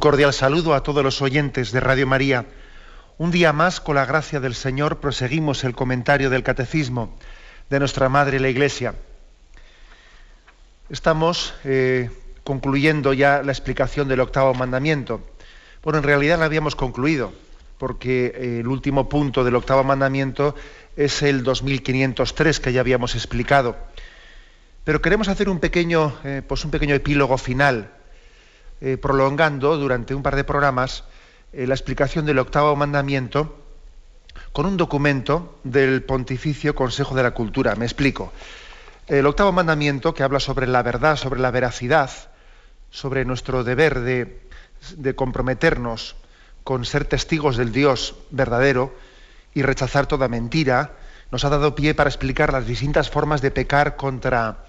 Cordial saludo a todos los oyentes de Radio María. Un día más, con la gracia del Señor, proseguimos el comentario del Catecismo de nuestra Madre la Iglesia. Estamos eh, concluyendo ya la explicación del octavo mandamiento. Bueno, en realidad la habíamos concluido, porque eh, el último punto del octavo mandamiento es el 2503 que ya habíamos explicado. Pero queremos hacer un pequeño, eh, pues un pequeño epílogo final eh, prolongando durante un par de programas eh, la explicación del octavo mandamiento con un documento del Pontificio Consejo de la Cultura. Me explico. El octavo mandamiento, que habla sobre la verdad, sobre la veracidad, sobre nuestro deber de, de comprometernos con ser testigos del Dios verdadero y rechazar toda mentira, nos ha dado pie para explicar las distintas formas de pecar contra,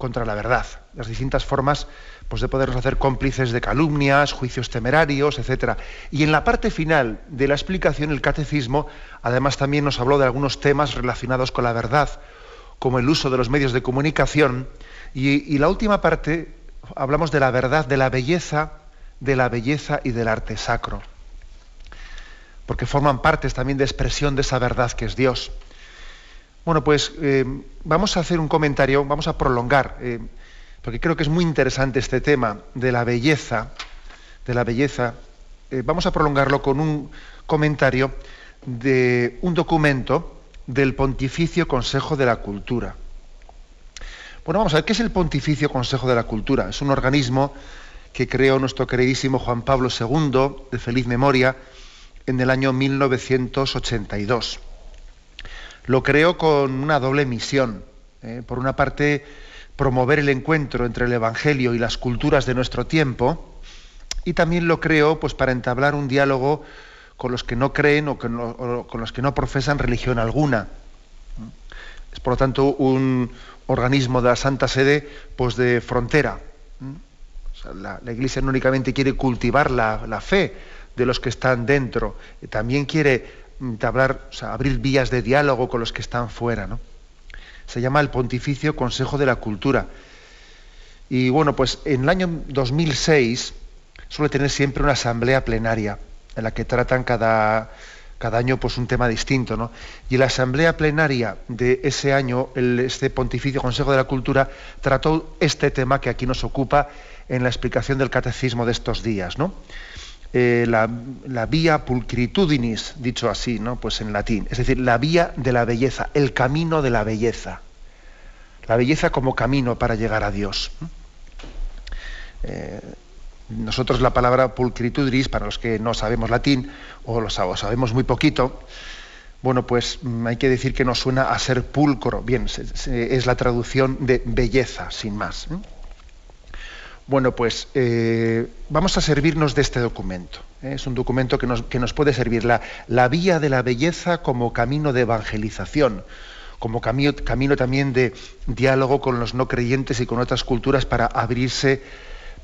contra la verdad, las distintas formas pues de podernos hacer cómplices de calumnias, juicios temerarios, etc. Y en la parte final de la explicación, el catecismo, además también nos habló de algunos temas relacionados con la verdad, como el uso de los medios de comunicación, y, la última parte hablamos de la verdad, de la belleza, de la belleza y del arte sacro, porque forman partes también de expresión de esa verdad que es Dios. Bueno, pues eh, vamos a hacer un comentario, vamos a prolongar. Eh, porque creo que es muy interesante este tema de la belleza, de la belleza. Eh, vamos a prolongarlo con un comentario de un documento del Pontificio Consejo de la Cultura. Bueno, vamos a ver, ¿qué es el Pontificio Consejo de la Cultura? Es un organismo que creó nuestro queridísimo Juan Pablo II, de feliz memoria, en el año 1982. Lo creó con una doble misión. Eh, por una parte, promover el encuentro entre el Evangelio y las culturas de nuestro tiempo, y también lo creo pues, para entablar un diálogo con los que no creen o, con los que no profesan religión alguna. Es por lo tanto un organismo de la Santa Sede pues, de frontera. la, Iglesia no únicamente quiere cultivar la, fe de los que están dentro, también quiere entablar, abrir vías de diálogo con los que están fuera. ¿no? se llama el Pontificio Consejo de la Cultura. Y bueno, pues en el año 2006 suele tener siempre una asamblea plenaria en la que tratan cada, cada año pues un tema distinto, ¿no? Y la asamblea plenaria de ese año, el, este Pontificio Consejo de la Cultura, trató este tema que aquí nos ocupa en la explicación del catecismo de estos días, ¿no? Eh, la, la, vía pulcritudinis, dicho así, ¿no? Pues en latín, es decir, la vía de la belleza, el camino de la belleza. La belleza como camino para llegar a Dios. Eh, nosotros la palabra pulcritudinis, para los que no sabemos latín o lo sabemos muy poquito, bueno, pues mm, hay que decir que nos suena a ser pulcro. Bien, es la traducción de belleza, sin más. Bueno, pues eh, vamos a servirnos de este documento. ¿eh? Es un documento que nos, puede servir la, la, vía de la belleza como camino de evangelización, como camino, camino, también de diálogo con los no creyentes y con otras culturas para abrirse,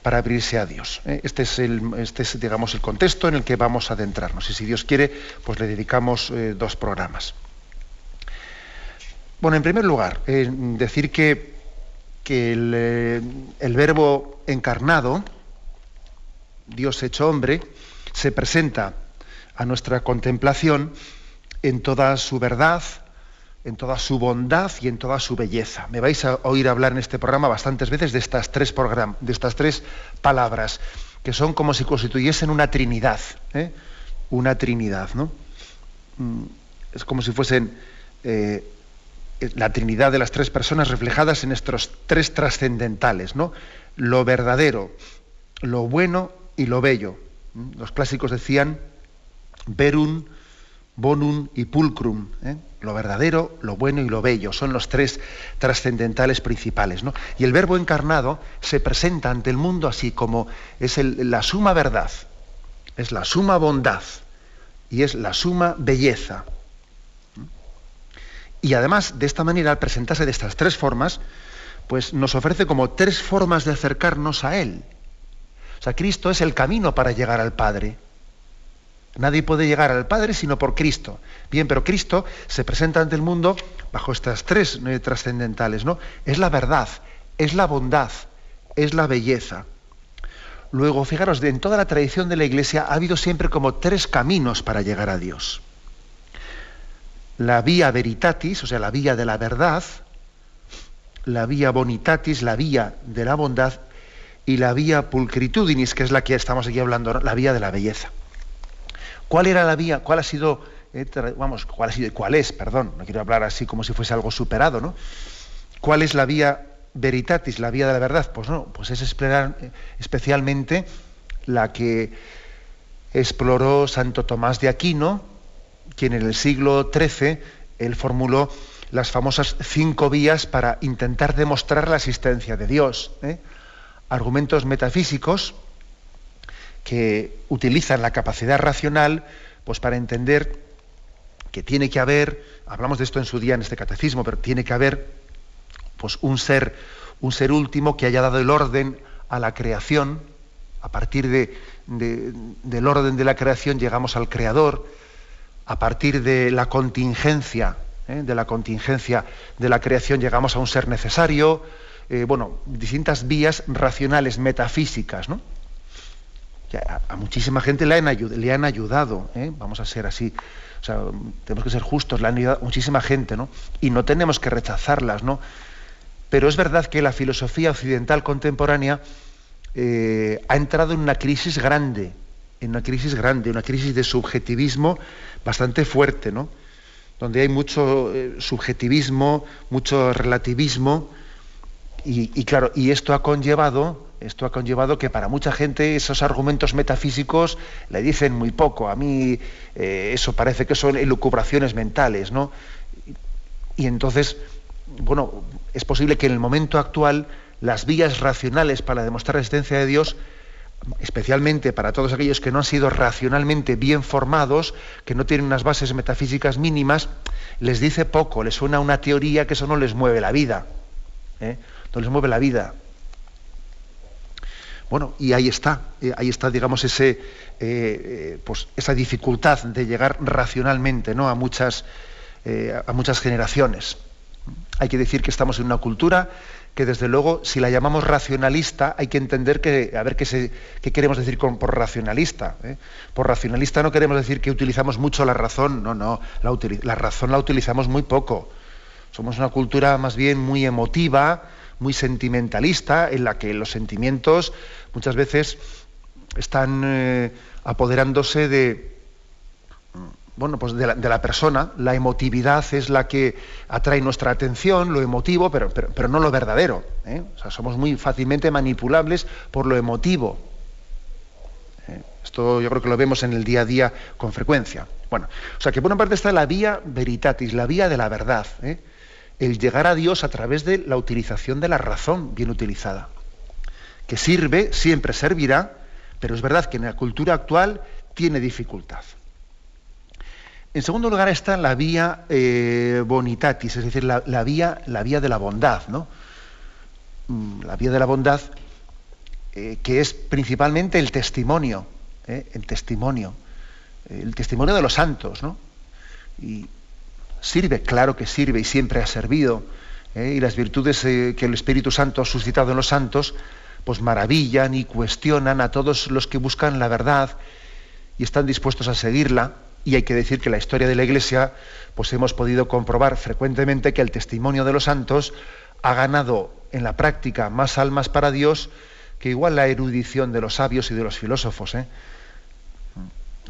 para abrirse a Dios. ¿eh? Este, es el, este es, digamos, el contexto en el que vamos a adentrarnos. Y si Dios quiere, pues le dedicamos dos programas. Bueno, en primer lugar, decir que que eh, el, verbo encarnado, Dios hecho hombre, se presenta a nuestra contemplación en toda su verdad, en toda su bondad y en toda su belleza. Me vais a oír hablar en este programa bastantes veces de estas tres, palabras, que son como si constituyesen una trinidad, ¿eh? una trinidad, ¿no? Mm, es como si fuesen eh, la Trinidad de las tres personas reflejadas en estos tres trascendentales, ¿no? Lo verdadero, lo bueno y lo bello. Los clásicos decían verum, bonum y pulcrum, ¿eh? lo verdadero, lo bueno y lo bello, son los tres trascendentales principales. ¿no? Y el verbo encarnado se presenta ante el mundo así como es la suma verdad, es la suma bondad y es la suma belleza. Y además, de esta manera, al presentarse de estas tres formas, pues nos ofrece como tres formas de acercarnos a Él. O sea, Cristo es el camino para llegar al Padre. Nadie puede llegar al Padre sino por Cristo. Bien, pero Cristo se presenta ante el mundo bajo estas tres trascendentales, ¿no? Es la verdad, es la bondad, es la belleza. Luego, fijaros, en toda la tradición de la Iglesia ha habido siempre como tres caminos para llegar a Dios. La vía veritatis, o sea, la vía de la verdad, la vía bonitatis, la vía de la bondad, y la vía pulcritudinis, que es la que estamos aquí hablando, la vía de la belleza. ¿Cuál era la vía? ¿Cuál ha sido, eh, vamos, cuál ha sido, cuál es, perdón, no quiero hablar así como si fuese algo superado, ¿no? ¿Cuál es la vía veritatis, la vía de la verdad? Pues no, pues es especialmente la que exploró Santo Tomás de Aquino, quien en el siglo XIII él formuló las famosas cinco vías para intentar demostrar la existencia de Dios. ¿eh? Argumentos metafísicos que utilizan la capacidad racional pues para entender que tiene que haber, hablamos de esto en su día en este catecismo, pero tiene que haber pues un ser, un ser último que haya dado el orden a la creación, a partir de, del orden de la creación llegamos al creador, a partir de la contingencia, ¿eh? de la contingencia de la creación llegamos a un ser necesario, eh, bueno, distintas vías racionales, metafísicas, ¿no? a, muchísima gente le han, ayudado, ¿eh? vamos a ser así. O sea, tenemos que ser justos, le han ayudado muchísima gente, ¿no? Y no tenemos que rechazarlas, ¿no? Pero es verdad que la filosofía occidental contemporánea ha entrado en una crisis grande, en una crisis grande, una crisis de subjetivismo bastante fuerte, ¿no? Donde hay mucho eh, subjetivismo, mucho relativismo, y, claro, y esto ha conllevado, esto ha conllevado que para mucha gente esos argumentos metafísicos le dicen muy poco. A mí eh, eso parece que son elucubraciones mentales, ¿no? Y, entonces, bueno, es posible que en el momento actual las vías racionales para demostrar la existencia de Dios especialmente para todos aquellos que no han sido racionalmente bien formados, que no tienen unas bases metafísicas mínimas, les dice poco, les suena una teoría que eso no les mueve la vida. ¿eh? no les mueve la vida. Bueno, y ahí está, eh, ahí está, digamos, ese, eh, pues esa dificultad de llegar racionalmente ¿no? a, muchas, a muchas generaciones. Hay que decir que estamos en una cultura que desde luego, si la llamamos racionalista, hay que entender que, a ver qué, se, qué queremos decir con, por racionalista. Por racionalista no queremos decir que utilizamos mucho la razón, no, no, la, la razón la utilizamos muy poco. Somos una cultura más bien muy emotiva, muy sentimentalista, en la que los sentimientos muchas veces están eh, apoderándose de, bueno, pues de la, persona. La emotividad es la que atrae nuestra atención, lo emotivo, pero, pero, no lo verdadero. ¿eh? O sea, somos muy fácilmente manipulables por lo emotivo. ¿eh? Esto yo creo que lo vemos en el día a día con frecuencia. Bueno, o sea que por una parte está la vía veritatis, la vía de la verdad el llegar a Dios a través de la utilización de la razón bien utilizada, que sirve, siempre servirá, pero es verdad que en la cultura actual tiene dificultad. En segundo lugar está la vía eh, bonitatis, es decir, la, vía, la, vía, de la bondad, ¿no? Mm, la vía de la bondad, eh, que es principalmente el testimonio, ¿eh? el testimonio, el testimonio de los santos, ¿no? Y, Sirve, claro que sirve y siempre ha servido. Y las virtudes que el Espíritu Santo ha suscitado en los santos, pues maravillan y cuestionan a todos los que buscan la verdad y están dispuestos a seguirla. Y hay que decir que en la historia de la Iglesia, pues hemos podido comprobar frecuentemente que el testimonio de los santos ha ganado en la práctica más almas para Dios que igual la erudición de los sabios y de los filósofos. ¿eh?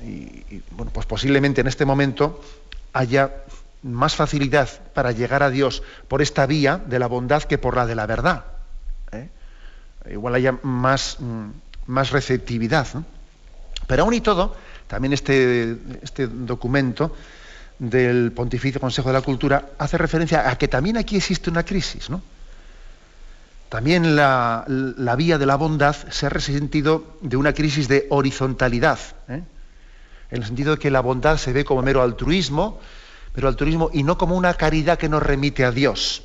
y, bueno, pues posiblemente en este momento haya más facilidad para llegar a Dios por esta vía de la bondad que por la de la verdad. ¿eh? Igual haya más, mm, más receptividad. Pero aún y todo, también este, este documento del Pontificio Consejo de la Cultura hace referencia a que también aquí existe una crisis, ¿no? También la, vía de la bondad se ha resentido de una crisis de horizontalidad, ¿eh? en el sentido de que la bondad se ve como mero altruismo, pero altruismo y no como una caridad que nos remite a Dios.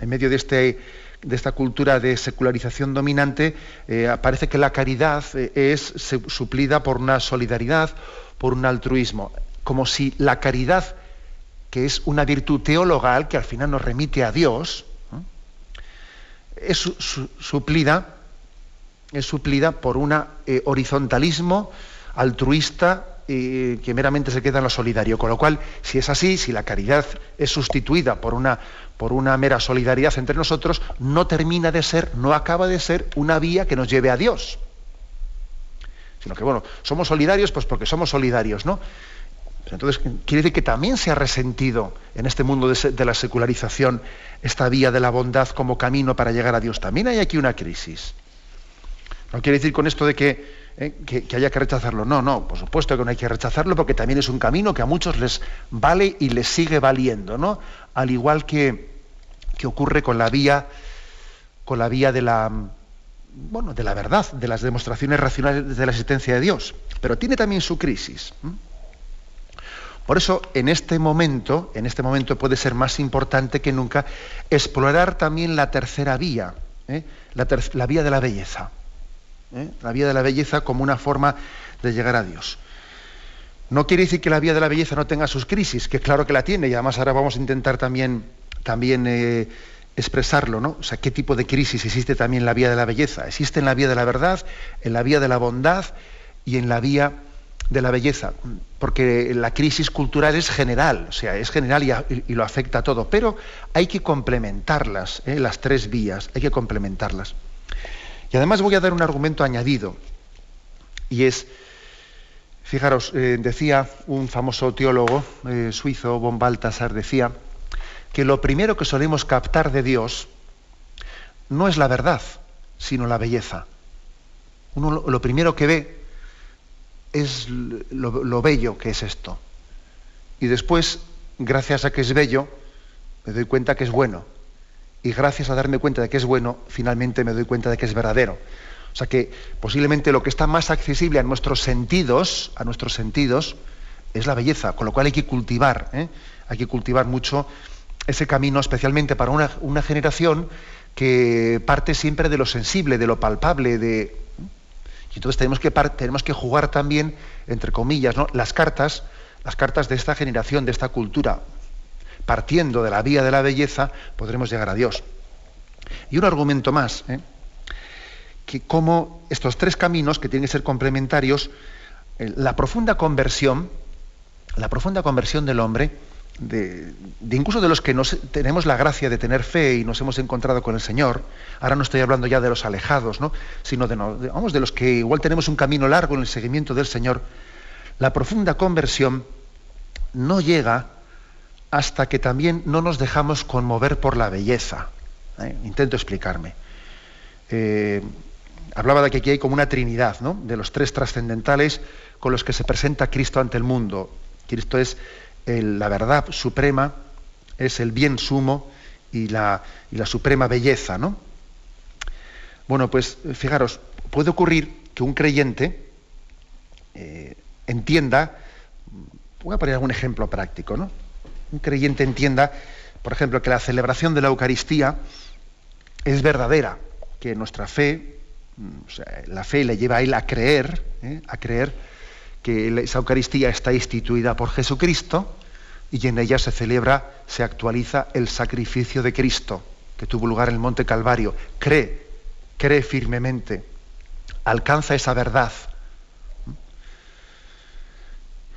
En medio de, este, de esta cultura de secularización dominante, eh, parece que la caridad eh, es suplida por una solidaridad, por un altruismo, como si la caridad, que es una virtud teologal que al final nos remite a Dios, es suplida, es suplida por un eh, horizontalismo altruista que meramente se queda en lo solidario. Con lo cual, si es así, si la caridad es sustituida por una, por una mera solidaridad entre nosotros, no termina de ser, no acaba de ser una vía que nos lleve a Dios. Sino que, bueno, somos solidarios pues porque somos solidarios, ¿no? Entonces, quiere decir que también se ha resentido en este mundo de, la secularización esta vía de la bondad como camino para llegar a Dios. También hay aquí una crisis. No quiere decir con esto de eh, que, haya que rechazarlo. No, no, por supuesto que no hay que rechazarlo porque también es un camino que a muchos les vale y les sigue valiendo, ¿no? Al igual que, que ocurre con la vía, con la vía de la, bueno, de la verdad, de las demostraciones racionales de la existencia de Dios. Pero tiene también su crisis. Por eso, en este momento, en este momento puede ser más importante que nunca explorar también la tercera vía, ¿eh? la, vía de la belleza. ¿Eh? La vía de la belleza como una forma de llegar a Dios. No quiere decir que la vía de la belleza no tenga sus crisis, que claro que la tiene, y además ahora vamos a intentar también, también eh, expresarlo, ¿no? O sea, qué tipo de crisis existe también en la vía de la belleza. Existe en la vía de la verdad, en la vía de la bondad y en la vía de la belleza, porque la crisis cultural es general, o sea, es general y, lo afecta a todo, pero hay que complementarlas, ¿eh? las tres vías, hay que complementarlas. Y además voy a dar un argumento añadido, y es, fijaros, eh, decía un famoso teólogo eh, suizo, von Balthasar, decía que lo primero que solemos captar de Dios no es la verdad, sino la belleza. Uno lo primero que ve es lo, bello que es esto. Y después, gracias a que es bello, me doy cuenta que es bueno. Y gracias a darme cuenta de que es bueno, finalmente me doy cuenta de que es verdadero. O sea que posiblemente lo que está más accesible a nuestros sentidos, a nuestros sentidos, es la belleza, con lo cual hay que cultivar, ¿eh? hay que cultivar mucho ese camino, especialmente para una, generación que parte siempre de lo sensible, de lo palpable, de, y entonces tenemos que, tenemos que jugar también, entre comillas, las cartas, las cartas de esta generación, de esta cultura. Partiendo de la vía de la belleza, podremos llegar a Dios. Y un argumento más, ¿eh? que como estos tres caminos, que tienen que ser complementarios, eh, la profunda conversión, la profunda conversión del hombre, de, incluso de los que nos, tenemos la gracia de tener fe y nos hemos encontrado con el Señor, ahora no estoy hablando ya de los alejados, ¿no? sino de, de los que igual tenemos un camino largo en el seguimiento del Señor, la profunda conversión no llega hasta que también no nos dejamos conmover por la belleza. ¿eh? Intento explicarme. Eh, hablaba de que aquí hay como una trinidad, ¿no? de los tres trascendentales con los que se presenta Cristo ante el mundo. Cristo es la verdad suprema, es el bien sumo y la, la suprema belleza, ¿no? Bueno, pues fijaros, puede ocurrir que un creyente eh, entienda, voy a poner algún ejemplo práctico, ¿no? Un creyente entienda, por ejemplo, que la celebración de la Eucaristía es verdadera, que nuestra fe, mm, la fe le lleva a él a creer, ¿eh? a creer que esa Eucaristía está instituida por Jesucristo y en ella se celebra, se actualiza el sacrificio de Cristo que tuvo lugar en el Monte Calvario. Cree, cree firmemente, alcanza esa verdad.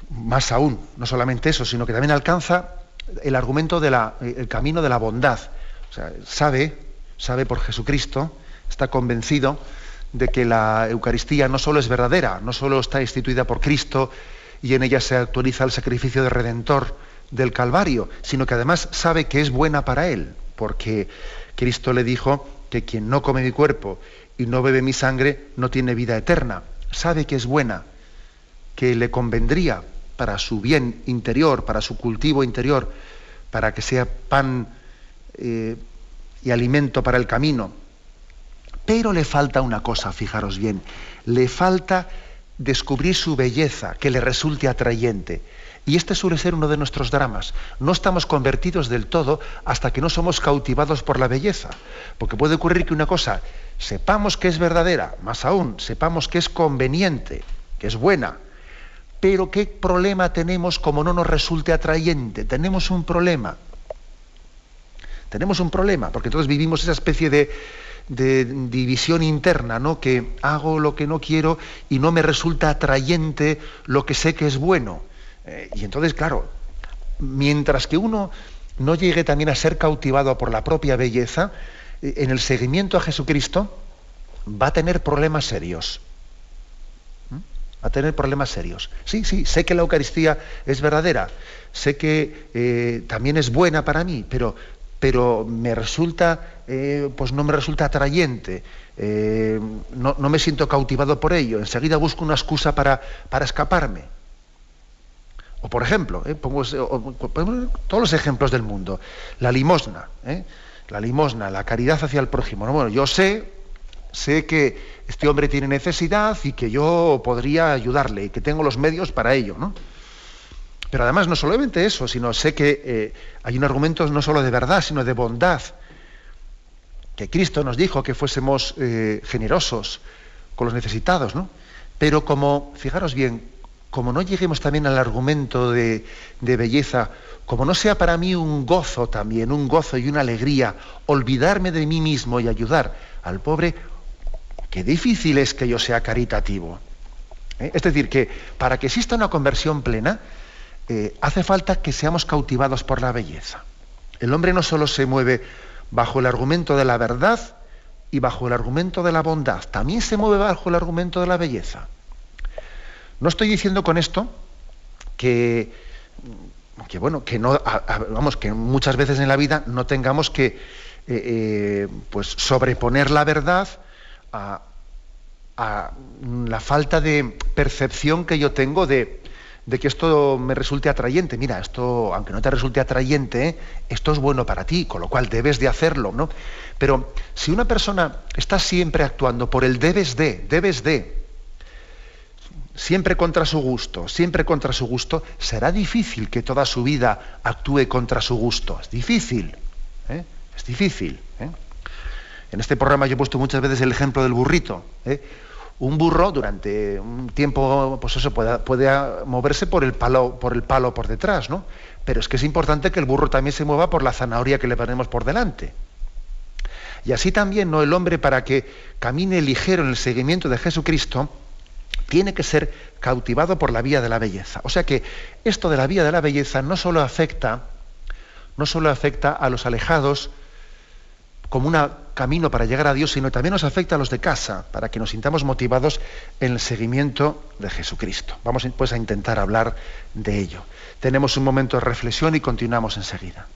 Más aún, no solamente eso, sino que también alcanza el argumento del camino de la bondad. Sabe, sabe por Jesucristo, está convencido de que la Eucaristía no solo es verdadera, no solo está instituida por Cristo y en ella se actualiza el sacrificio de Redentor del Calvario, sino que además sabe que es buena para él, porque Cristo le dijo que quien no come mi cuerpo y no bebe mi sangre no tiene vida eterna. Sabe que es buena. que le convendría para su bien interior, para su cultivo interior, para que sea pan eh, y alimento para el camino. Pero le falta una cosa, fijaros bien, le falta descubrir su belleza, que le resulte atrayente. Y este suele ser uno de nuestros dramas. No estamos convertidos del todo hasta que no somos cautivados por la belleza. Porque puede ocurrir que una cosa sepamos que es verdadera, más aún, sepamos que es conveniente, que es buena, pero qué problema tenemos como no nos resulte atrayente. Tenemos un problema. Tenemos un problema, porque entonces vivimos esa especie de, división interna, ¿no? Que hago lo que no quiero y no me resulta atrayente lo que sé que es bueno. Eh, y entonces, claro, mientras que uno no llegue también a ser cautivado por la propia belleza, eh, en el seguimiento a Jesucristo va a tener problemas serios. A tener problemas serios. Sí, sí, sé que la Eucaristía es verdadera, sé que eh, también es buena para mí, pero, pero me resulta, pues no me resulta atrayente, no, no, me siento cautivado por ello, enseguida busco una excusa para, para escaparme. O por ejemplo, ¿eh? pongo, todos los ejemplos del mundo, la limosna, ¿eh? la limosna, la caridad hacia el prójimo. Bueno, yo sé, sé que este hombre tiene necesidad y que yo podría ayudarle y que tengo los medios para ello, ¿no? Pero además no solamente eso, sino sé que eh, hay un argumento no solo de verdad, sino de bondad. Que Cristo nos dijo que fuésemos generosos con los necesitados, ¿no? Pero como, fijaros bien, como no lleguemos también al argumento de, belleza, como no sea para mí un gozo también, un gozo y una alegría, olvidarme de mí mismo y ayudar al pobre, qué difícil es que yo sea caritativo. ¿Eh? Es decir, que para que exista una conversión plena, eh, hace falta que seamos cautivados por la belleza. El hombre no solo se mueve bajo el argumento de la verdad y bajo el argumento de la bondad, también se mueve bajo el argumento de la belleza. No estoy diciendo con esto que, que bueno, que no, vamos, que muchas veces en la vida no tengamos que eh, pues sobreponer la verdad a, la falta de percepción que yo tengo de, que esto me resulte atrayente. Mira, esto, aunque no te resulte atrayente, esto es bueno para ti, con lo cual debes de hacerlo, ¿no? Pero si una persona está siempre actuando por el debes de, debes de, siempre contra su gusto, siempre contra su gusto, será difícil que toda su vida actúe contra su gusto. Es difícil, ¿eh? es difícil. ¿eh? En este programa yo he puesto muchas veces el ejemplo del burrito. ¿eh? Un burro durante un tiempo, pues eso puede, moverse por el palo, por el palo por detrás, ¿no? Pero es que es importante que el burro también se mueva por la zanahoria que le ponemos por delante. Y así también, ¿no? El hombre para que camine ligero en el seguimiento de Jesucristo, tiene que ser cautivado por la vía de la belleza. O sea que esto de la vía de la belleza no solo afecta, no solo afecta a los alejados como un camino para llegar a Dios, sino también nos afecta a los de casa, para que nos sintamos motivados en el seguimiento de Jesucristo. Vamos pues a intentar hablar de ello. Tenemos un momento de reflexión y continuamos enseguida.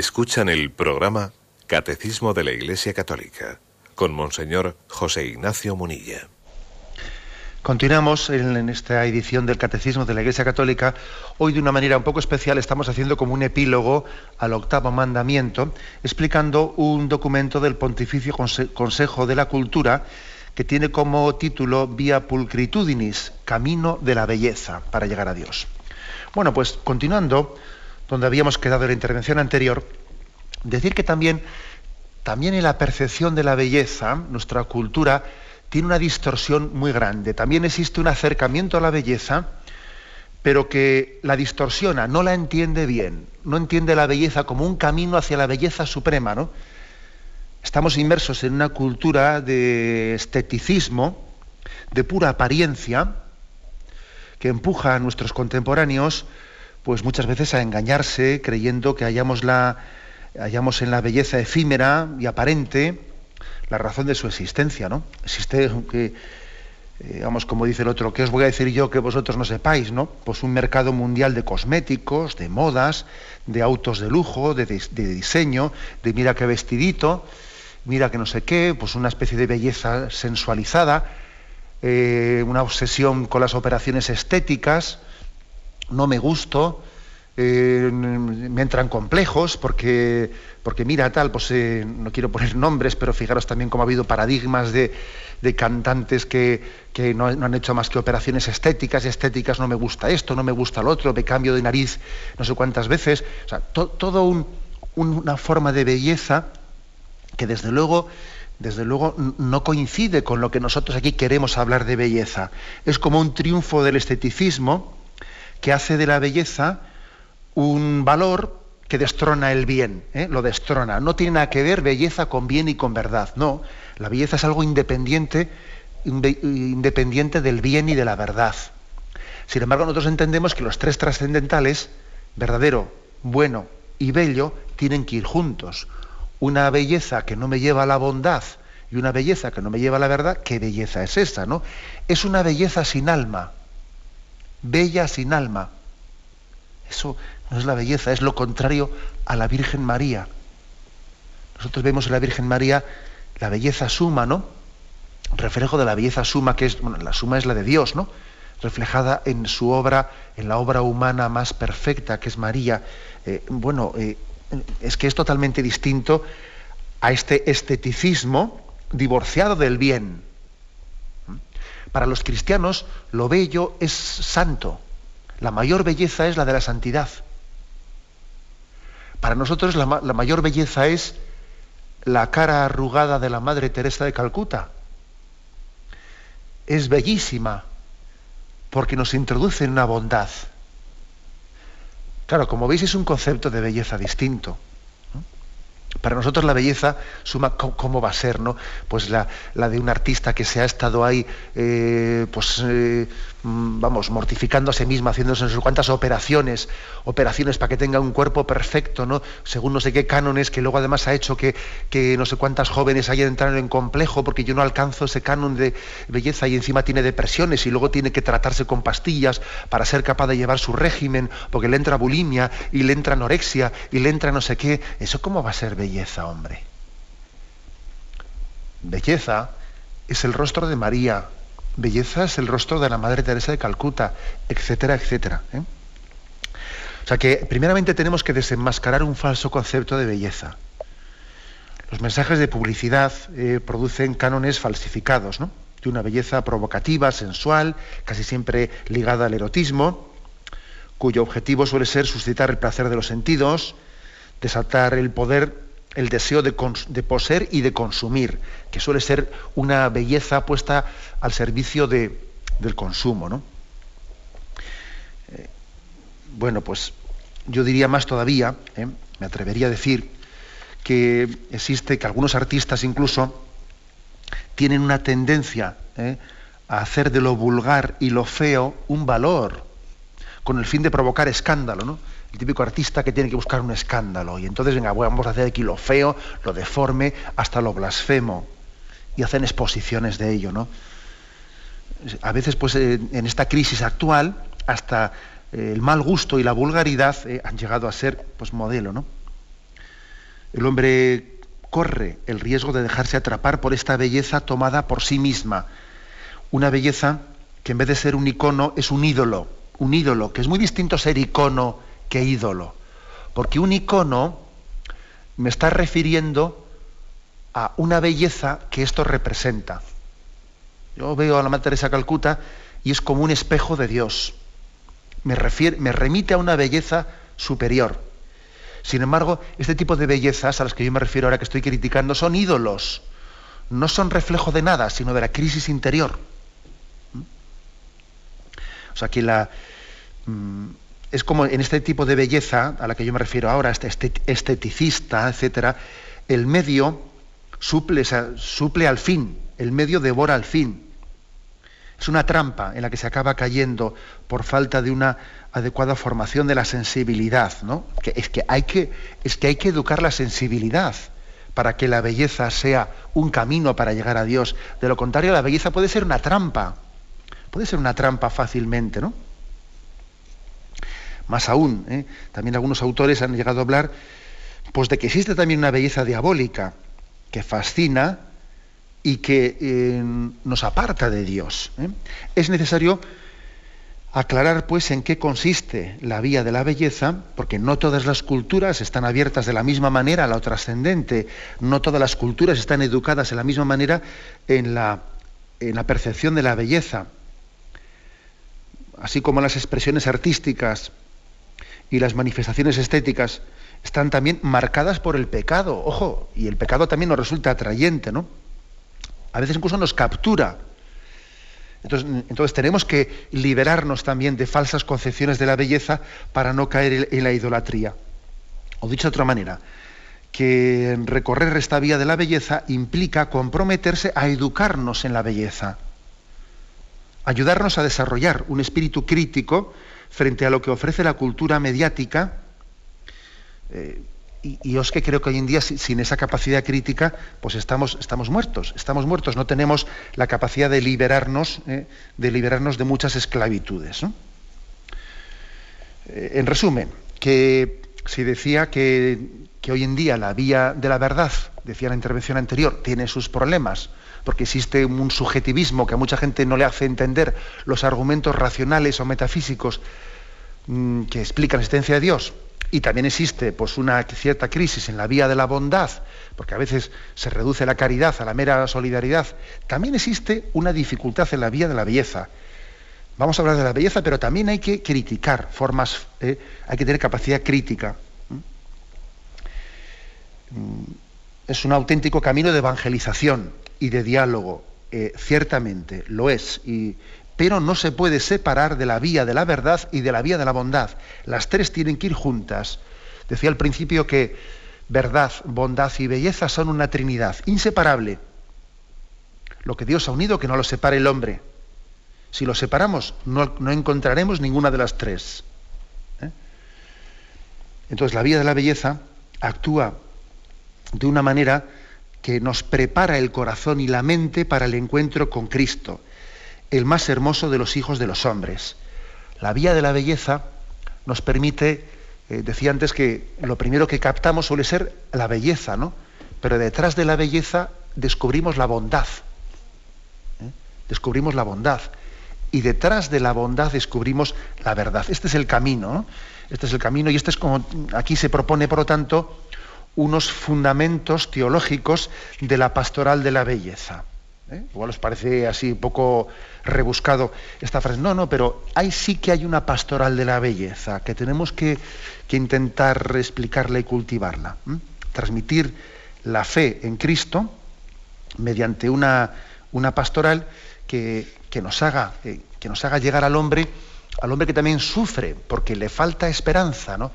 Escuchan el programa Catecismo de la Iglesia Católica con Monseñor José Ignacio Munilla. Continuamos en, esta edición del Catecismo de la Iglesia Católica. Hoy de una manera un poco especial estamos haciendo como un epílogo al octavo mandamiento, explicando un documento del Pontificio Consejo de la Cultura que tiene como título Via Pulcritudinis, Camino de la Belleza para llegar a Dios. Bueno, pues continuando, donde habíamos quedado en la intervención anterior, decir que también, también en la percepción de la belleza, nuestra cultura tiene una distorsión muy grande. También existe un acercamiento a la belleza, pero que la distorsiona, no la entiende bien, no entiende la belleza como un camino hacia la belleza suprema, ¿no? Estamos inmersos en una cultura de esteticismo, de pura apariencia, que empuja a nuestros contemporáneos pues muchas veces a engañarse creyendo que hallamos, la, hallamos en la belleza efímera y aparente la razón de su existencia, ¿no? Existe que, digamos, como dice el otro, ¿qué os voy a decir yo que vosotros no sepáis, ¿no? Pues un mercado mundial de cosméticos, de modas, de autos de lujo, de, diseño, de mira qué vestidito, mira que no sé qué, pues una especie de belleza sensualizada, eh, una obsesión con las operaciones estéticas, no me gusto, eh, me entran complejos porque, porque mira tal, pues eh, no quiero poner nombres, pero fijaros también cómo ha habido paradigmas de, cantantes que, no, han hecho más que operaciones estéticas estéticas, no me gusta esto, no me gusta lo otro, me cambio de nariz no sé cuántas veces. O sea, todo una forma de belleza que desde luego desde luego no coincide con lo que nosotros aquí queremos hablar de belleza. Es como un triunfo del esteticismo que hace de la belleza un valor que destrona el bien, ¿eh? lo destrona. No tiene nada que ver belleza con bien y con verdad, no. La belleza es algo independiente, independiente del bien y de la verdad. Sin embargo, nosotros entendemos que los tres trascendentales, verdadero, bueno y bello, tienen que ir juntos. Una belleza que no me lleva a la bondad y una belleza que no me lleva a la verdad, ¿qué belleza es esa? ¿no? Es una belleza sin alma bella sin alma. Eso no es la belleza, es lo contrario a la Virgen María. Nosotros vemos en la Virgen María la belleza suma, ¿no? Reflejo de la belleza suma, que es, bueno, la suma es la de Dios, ¿no? Reflejada en su obra, en la obra humana más perfecta, que es María. Eh, bueno, eh, es que es totalmente distinto a este esteticismo divorciado del bien. Para los cristianos lo bello es santo. La mayor belleza es la de la santidad. Para nosotros la, mayor belleza es la cara arrugada de la Madre Teresa de Calcuta. Es bellísima porque nos introduce en una bondad. Claro, como veis es un concepto de belleza distinto. Para nosotros la belleza suma cómo va a ser, ¿no? Pues la, de un artista que se ha estado ahí, eh, pues eh, mm, vamos, mortificando a sí misma, haciéndose no sé cuántas operaciones, operaciones para que tenga un cuerpo perfecto, ¿no? Según no sé qué cánones, que luego además ha hecho que, que no sé cuántas jóvenes hayan entrado en complejo porque yo no alcanzo ese canon de belleza y encima tiene depresiones y luego tiene que tratarse con pastillas para ser capaz de llevar su régimen, porque le entra bulimia y le entra anorexia y le entra no sé qué. ¿Eso cómo va a ser belleza, hombre. Belleza es el rostro de María, belleza es el rostro de la Madre Teresa de Calcuta, etcétera, etcétera. ¿eh? O sea que primeramente tenemos que desenmascarar un falso concepto de belleza. Los mensajes de publicidad eh, producen cánones falsificados, ¿no? de una belleza provocativa, sensual, casi siempre ligada al erotismo, cuyo objetivo suele ser suscitar el placer de los sentidos, desatar el poder el deseo de, poseer y de consumir, que suele ser una belleza puesta al servicio del consumo. ¿no? Eh, bueno, pues yo diría más todavía, ¿eh? me atrevería a decir que existe que algunos artistas incluso tienen una tendencia ¿eh? a hacer de lo vulgar y lo feo un valor, con el fin de provocar escándalo, ¿no? El típico artista que tiene que buscar un escándalo. Y entonces, venga, vamos a hacer aquí lo feo, lo deforme, hasta lo blasfemo. Y hacen exposiciones de ello, ¿no? A veces, pues, en esta crisis actual, hasta eh, el mal gusto y la vulgaridad eh, han llegado a ser, pues, modelo, ¿no? El hombre corre el riesgo de dejarse atrapar por esta belleza tomada por sí misma. Una belleza que en vez de ser un icono es un ídolo, un ídolo, que es muy distinto ser icono que ídolo. Porque un icono me está refiriendo a una belleza que esto representa. Yo veo a la Madre Teresa Calcuta y es como un espejo de Dios. Me, refiere, me remite a una belleza superior. Sin embargo, este tipo de bellezas a las que yo me refiero ahora que estoy criticando son ídolos. No son reflejo de nada, sino de la crisis interior. ¿Mm? O sea, que la, mm, es como en este tipo de belleza a la que yo me refiero ahora, este esteticista, etcétera, el medio suple, al fin, el medio devora al fin. Es una trampa en la que se acaba cayendo por falta de una adecuada formación de la sensibilidad, ¿no? Es, que hay que, es que hay que educar la sensibilidad para que la belleza sea un camino para llegar a Dios. De lo contrario, la belleza puede ser una trampa. Puede ser una trampa fácilmente, ¿no? Más aún, ¿eh? también algunos autores han llegado a hablar pues, de que existe también una belleza diabólica que fascina, y que eh, nos aparta de Dios. ¿eh? Es necesario aclarar pues en qué consiste la vía de la belleza, porque no todas las culturas están abiertas de la misma manera a lo trascendente, no todas las culturas están educadas de la misma manera en la, en la percepción de la belleza, así como las expresiones artísticas y las manifestaciones estéticas están también marcadas por el pecado, ojo, y el pecado también nos resulta atrayente, ¿no? a veces incluso nos captura. Entonces, tenemos que liberarnos también de falsas concepciones de la belleza para no caer en la idolatría. O dicho de otra manera, que recorrer esta vía de la belleza implica comprometerse a educarnos en la belleza, ayudarnos a desarrollar un espíritu crítico frente a lo que ofrece la cultura mediática, eh, y, y, os que creo que hoy en día sin esa capacidad crítica, pues estamos, estamos muertos, estamos muertos, no tenemos la capacidad de liberarnos, ¿eh? de liberarnos de muchas esclavitudes. Eh, en resumen, que si decía que, que hoy en día la vía de la verdad, decía la intervención anterior, tiene sus problemas, porque existe un subjetivismo que a mucha gente no le hace entender los argumentos racionales o metafísicos mm, que explican la existencia de Dios y también existe pues, una cierta crisis en la vía de la bondad, porque a veces se reduce la caridad a la mera solidaridad, también existe una dificultad en la vía de la belleza. Vamos a hablar de la belleza, pero también hay que criticar formas, ¿eh? hay que tener capacidad crítica. Mm, es un auténtico camino de evangelización y de diálogo, eh, ciertamente lo es, y, pero no se puede separar de la vía de la verdad y de la vía de la bondad. Las tres tienen que ir juntas. Decía al principio que verdad, bondad y belleza son una trinidad, inseparable. Lo que Dios ha unido, que no lo separe el hombre. Si lo separamos, no, encontraremos ninguna de las tres. ¿eh? Entonces la vía de la belleza actúa de una manera que nos prepara el corazón y la mente para el encuentro con Cristo el más hermoso de los hijos de los hombres. La vía de la belleza nos permite, eh, decía antes que lo primero que captamos suele ser la belleza, ¿no? Pero detrás de la belleza descubrimos la bondad. ¿eh? Descubrimos la bondad. Y detrás de la bondad descubrimos la verdad. Este es el camino, Este es el camino y este es como aquí se propone, por lo tanto, unos fundamentos teológicos de la pastoral de la belleza. ¿eh? Igual os parece así poco rebuscado esta frase. No, no, pero ahí sí que hay una pastoral de la belleza que tenemos que, intentar explicarla y cultivarla. Transmitir la fe en Cristo mediante una, una pastoral que, nos haga, eh, que nos haga llegar al hombre, al hombre que también sufre porque le falta esperanza, ¿no?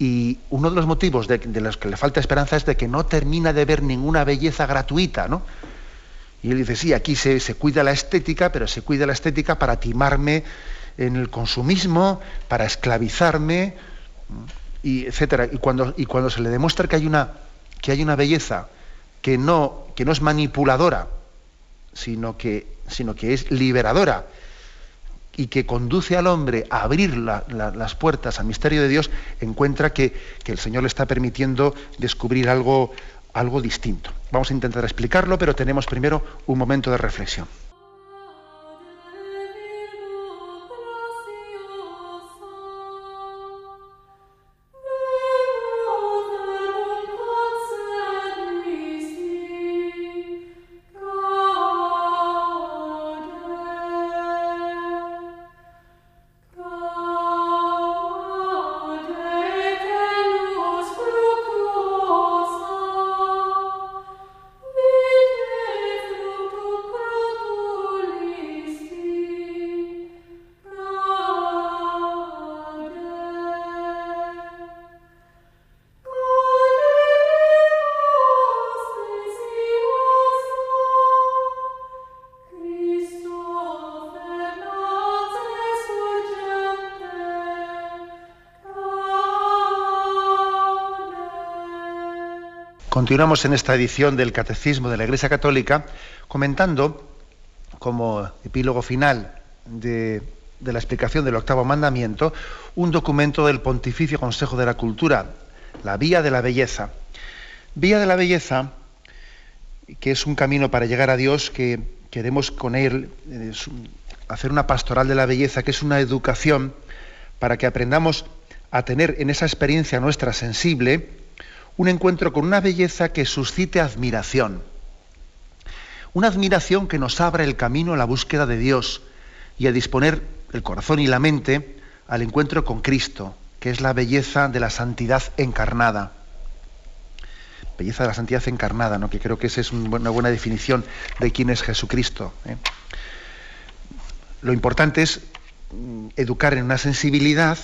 Y uno de los motivos de, los que le falta esperanza es de que no termina de ver ninguna belleza gratuita, ¿no? Y él dice, sí, aquí se, cuida la estética, pero se cuida la estética para timarme en el consumismo, para esclavizarme, y etcétera. Y cuando, y cuando se le demuestra que hay una, que hay una belleza que no, que no es manipuladora, sino que, sino que es liberadora, y que conduce al hombre a abrir las puertas al misterio de Dios, encuentra que, que, el Señor le está permitiendo descubrir algo, algo distinto. Vamos a intentar explicarlo, pero tenemos primero un momento de reflexión. Continuamos en esta edición del Catecismo de la Iglesia Católica comentando como epílogo final de, la explicación del octavo mandamiento un documento del Pontificio Consejo de la Cultura, la Vía de la Belleza. Vía de la Belleza, que es un camino para llegar a Dios, que queremos con él hacer una pastoral de la belleza, que es una educación para que aprendamos a tener en esa experiencia nuestra sensible, un encuentro con una belleza que suscite admiración. Una admiración que nos abra el camino a la búsqueda de Dios y a disponer el corazón y la mente al encuentro con Cristo, que es la belleza de la santidad encarnada. Belleza de la santidad encarnada, ¿no? que creo que esa es una buena definición de quién es Jesucristo. ¿eh? Lo importante es mm, educar en una sensibilidad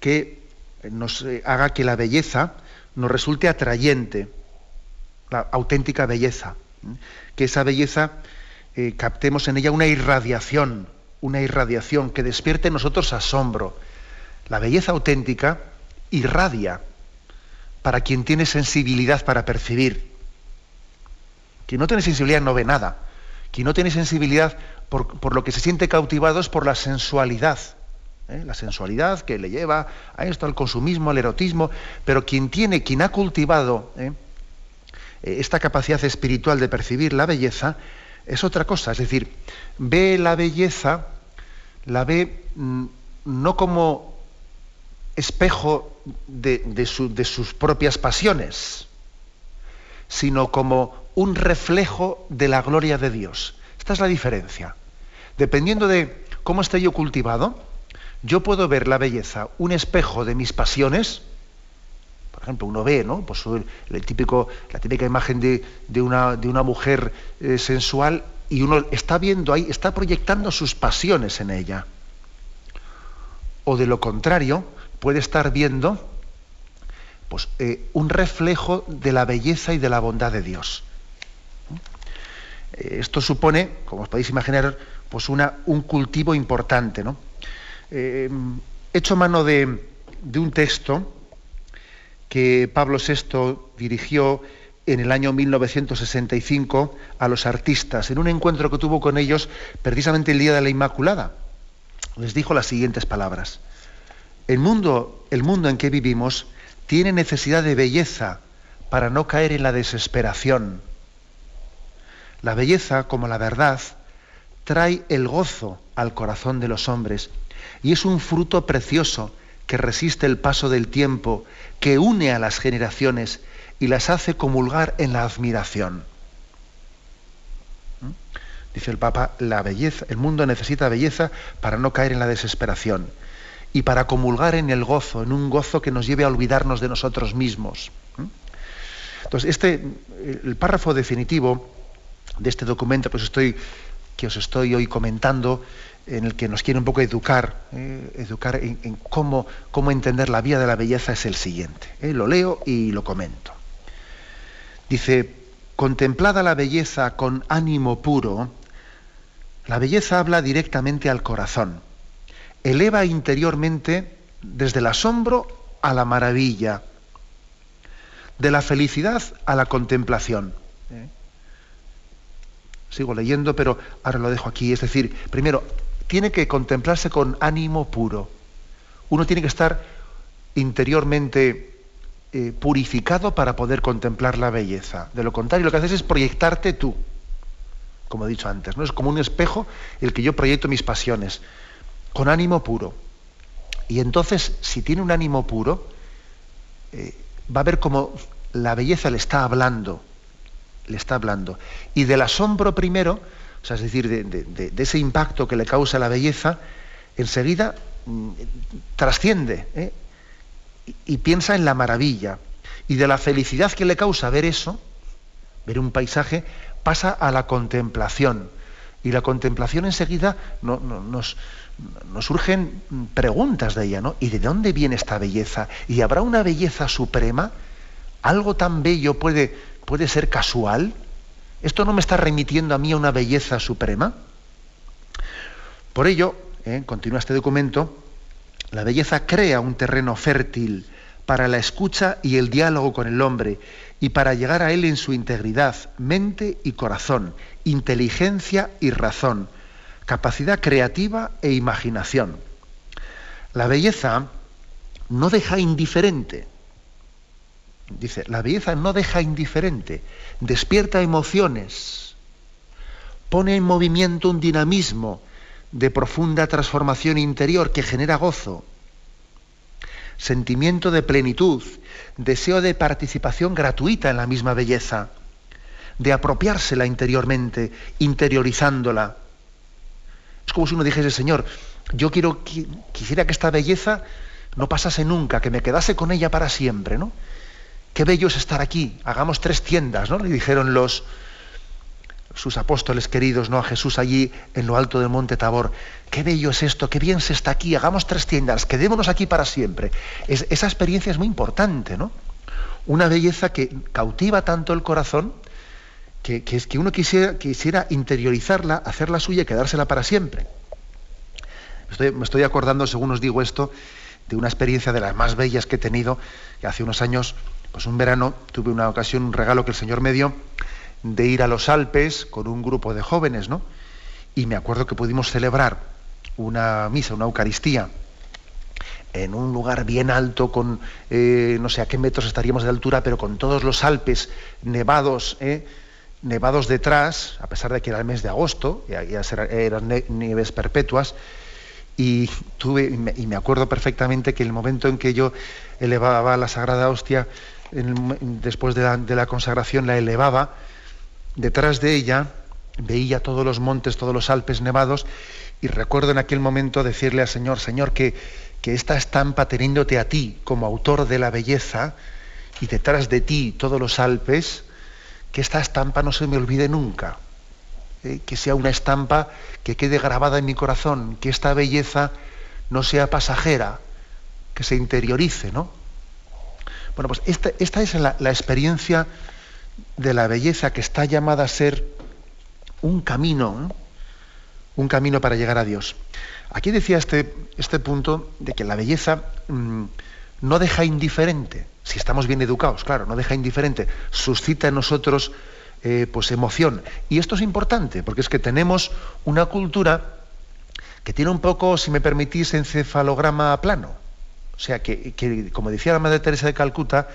que nos eh, haga que la belleza nos resulte atrayente, la auténtica belleza, que esa belleza eh, captemos en ella una irradiación, una irradiación que despierte en nosotros asombro. La belleza auténtica irradia para quien tiene sensibilidad para percibir. Quien no tiene sensibilidad no ve nada. Quien no tiene sensibilidad por, por lo que se siente cautivado es por la sensualidad. ¿Eh? la sensualidad que le lleva a esto, al consumismo, al erotismo, pero quien tiene, quien ha cultivado ¿eh? Eh, esta capacidad espiritual de percibir la belleza, es otra cosa, es decir, ve la belleza, la ve mm, no como espejo de, de sus propias pasiones, sino como un reflejo de la gloria de Dios. Esta es la diferencia. Dependiendo de cómo esté yo cultivado, yo puedo ver la belleza, un espejo de mis pasiones. Por ejemplo, uno ve, ¿no? Pues el, típico, la típica imagen de, una, de una, mujer eh, sensual y uno está viendo ahí, está proyectando sus pasiones en ella. O de lo contrario, puede estar viendo pues, eh, un reflejo de la belleza y de la bondad de Dios. Eh, esto supone, como os podéis imaginar, pues una, un cultivo importante, ¿no? Eh, hecho mano de, un texto que Pablo VI dirigió en el año 1965 a los artistas, en un encuentro que tuvo con ellos precisamente el Día de la Inmaculada. Les dijo las siguientes palabras. El mundo, el mundo en que vivimos tiene necesidad de belleza para no caer en la desesperación. La belleza, como la verdad, trae el gozo al corazón de los hombres y es un fruto precioso que resiste el paso del tiempo, que une a las generaciones y las hace comulgar en la admiración. ¿Mm? Dice el Papa, la belleza, el mundo necesita belleza para no caer en la desesperación y para comulgar en el gozo, en un gozo que nos lleve a olvidarnos de nosotros mismos. ¿Mm? Entonces, este, el párrafo definitivo de este documento, pues estoy, que os estoy hoy comentando, en el que nos quiere un poco educar, eh, educar en, cómo, cómo, entender la vía de la belleza es el siguiente. Eh, lo leo y lo comento. Dice, contemplada la belleza con ánimo puro, la belleza habla directamente al corazón, eleva interiormente desde el asombro a la maravilla, de la felicidad a la contemplación. Eh, sigo leyendo, pero ahora lo dejo aquí. Es decir, primero, tiene que contemplarse con ánimo puro. Uno tiene que estar interiormente eh, purificado para poder contemplar la belleza. De lo contrario, lo que haces es proyectarte tú, como he dicho antes. ¿no? Es como un espejo el que yo proyecto mis pasiones, con ánimo puro. Y entonces, si tiene un ánimo puro, eh, va a ver como la belleza le está hablando, le está hablando. Y del asombro primero, o sea, es decir, de, ese impacto que le causa la belleza, enseguida mm, trasciende ¿eh? y, piensa en la maravilla. Y de la felicidad que le causa ver eso, ver un paisaje, pasa a la contemplación. Y la contemplación enseguida nos, surgen preguntas de ella, ¿no? ¿Y de dónde viene esta belleza? ¿Y habrá una belleza suprema? ¿Algo tan bello puede, puede ser casual? ¿Esto no me está remitiendo a mí a una belleza suprema? Por ello, eh, continúa este documento, la belleza crea un terreno fértil para la escucha y el diálogo con el hombre y para llegar a él en su integridad, mente y corazón, inteligencia y razón, capacidad creativa e imaginación. La belleza no deja indiferente, dice, la belleza no deja indiferente, despierta emociones, pone en movimiento un dinamismo de profunda transformación interior que genera gozo, sentimiento de plenitud, deseo de participación gratuita en la misma belleza, de apropiársela interiormente, interiorizándola. Es como si uno dijese, Señor, yo quiero, quisiera que esta belleza no pasase nunca, que me quedase con ella para siempre, ¿no? Qué bello es estar aquí, hagamos tres tiendas, ¿no? Le dijeron sus apóstoles queridos, ¿no? A Jesús allí en lo alto del monte Tabor. Qué bello es esto, qué bien se está aquí, hagamos tres tiendas, quedémonos aquí para siempre. esa experiencia es muy importante, ¿no? Una belleza que cautiva tanto el corazón que, es que uno quisiera, quisiera interiorizarla, hacerla suya y quedársela para siempre. me estoy acordando, según os digo esto, de una experiencia de las más bellas que he tenido, que hace unos años pues un verano tuve una ocasión, un regalo que el Señor me dio, de ir a los Alpes con un grupo de jóvenes, ¿no? Y me acuerdo que pudimos celebrar una misa, una Eucaristía, en un lugar bien alto, con eh, no sé a qué metros estaríamos de altura, pero con todos los Alpes nevados, ¿eh? nevados detrás, a pesar de que era el mes de agosto, y eran nieves perpetuas, y tuve, y me acuerdo perfectamente que el momento en que yo elevaba la Sagrada Hostia, después de la, consagración la elevaba, detrás de ella veía todos los montes, todos los Alpes nevados, y recuerdo en aquel momento decirle al Señor, Señor, que, esta estampa teniéndote a ti como autor de la belleza, y detrás de ti todos los Alpes, que esta estampa no se me olvide nunca, ¿eh? que sea una estampa que quede grabada en mi corazón, que esta belleza no sea pasajera, que se interiorice, ¿no? Bueno, pues esta, es la, experiencia de la belleza que está llamada a ser un camino, un camino para llegar a Dios. Aquí decía este, este punto de que la belleza mm, no deja indiferente, si estamos bien educados, claro, no deja indiferente, suscita en nosotros eh, pues emoción. Y esto es importante, porque es que tenemos una cultura que tiene un poco, si me permitís, encefalograma plano. O sea, que, como decía la Madre Teresa de Calcuta,